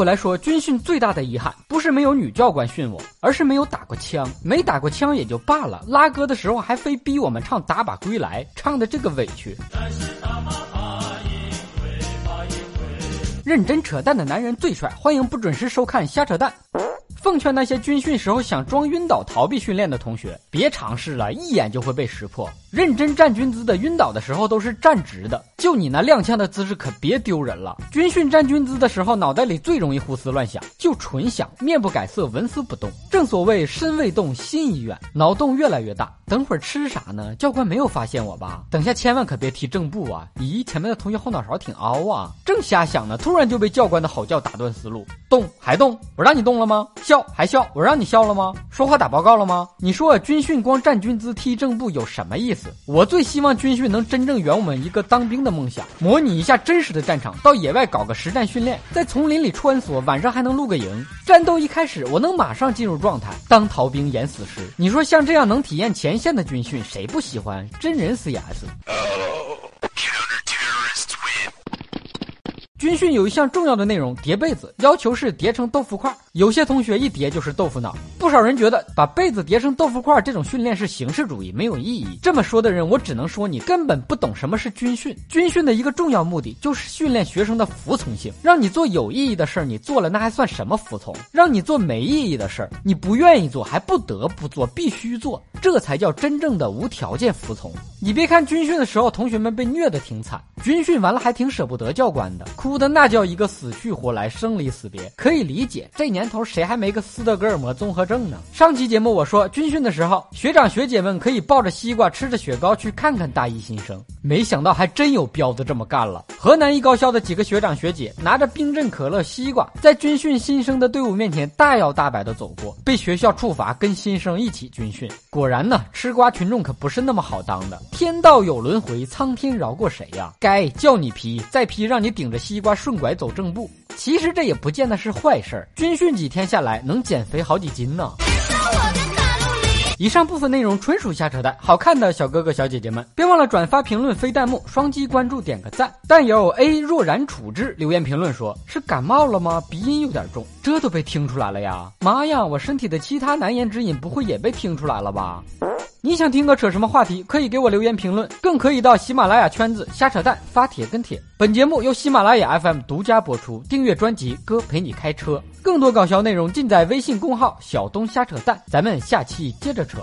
我来说，军训最大的遗憾不是没有女教官训我，而是没有打过枪。没打过枪也就罢了，拉歌的时候还非逼我们唱《打靶归来》，唱的这个委屈。认真扯淡的男人最帅，欢迎不准时收看瞎扯淡。奉劝那些军训时候想装晕倒逃避训练的同学，别尝试了，一眼就会被识破。认真站军姿的晕倒的时候都是站直的，就你那踉跄的姿势可别丢人了。军训站军姿的时候，脑袋里最容易胡思乱想，就纯想，面不改色，纹丝不动。正所谓身未动，心已远，脑洞越来越大。等会儿吃啥呢？教官没有发现我吧？等下千万可别踢正步啊！咦，前面的同学后脑勺挺凹啊！正瞎想呢，突然就被教官的吼叫打断思路。动还动？我让你动了吗？笑还笑？我让你笑了吗？说话打报告了吗？你说军训光站军姿踢正步有什么意思？我最希望军训能真正圆我们一个当兵的梦想，模拟一下真实的战场，到野外搞个实战训练，在丛林里穿梭，晚上还能露个营。战斗一开始，我能马上进入状态，当逃兵演死尸。你说像这样能体验前线的军训，谁不喜欢？真人 CS。军训有一项重要的内容，叠被子，要求是叠成豆腐块。有些同学一叠就是豆腐脑，不少人觉得把被子叠成豆腐块这种训练是形式主义，没有意义。这么说的人，我只能说你根本不懂什么是军训。军训的一个重要目的就是训练学生的服从性，让你做有意义的事儿，你做了那还算什么服从？让你做没意义的事儿，你不愿意做还不得不做，必须做，这才叫真正的无条件服从。你别看军训的时候同学们被虐的挺惨，军训完了还挺舍不得教官的，哭的那叫一个死去活来，生离死别，可以理解。这年年头谁还没个斯德哥尔摩综合症呢？上期节目我说军训的时候，学长学姐们可以抱着西瓜，吃着雪糕去看看大一新生，没想到还真有彪子这么干了。河南一高校的几个学长学姐拿着冰镇可乐、西瓜，在军训新生的队伍面前大摇大摆的走过，被学校处罚跟新生一起军训。果然呢，吃瓜群众可不是那么好当的。天道有轮回，苍天饶过谁呀？该叫你批，再批让你顶着西瓜顺拐走正步。其实这也不见得是坏事儿，军训几天下来能减肥好几斤呢。以上部分内容纯属瞎扯淡，好看的小哥哥小姐姐们，别忘了转发、评论、飞弹幕、双击关注、点个赞。但有 A 若然处置留言评论说：“是感冒了吗？鼻音有点重，这都被听出来了呀！妈呀，我身体的其他难言之隐不会也被听出来了吧？”你想听个扯什么话题？可以给我留言评论，更可以到喜马拉雅圈子瞎扯淡发帖跟帖。本节目由喜马拉雅 FM 独家播出，订阅专辑《哥陪你开车》，更多搞笑内容尽在微信公号“小东瞎扯淡”。咱们下期接着扯。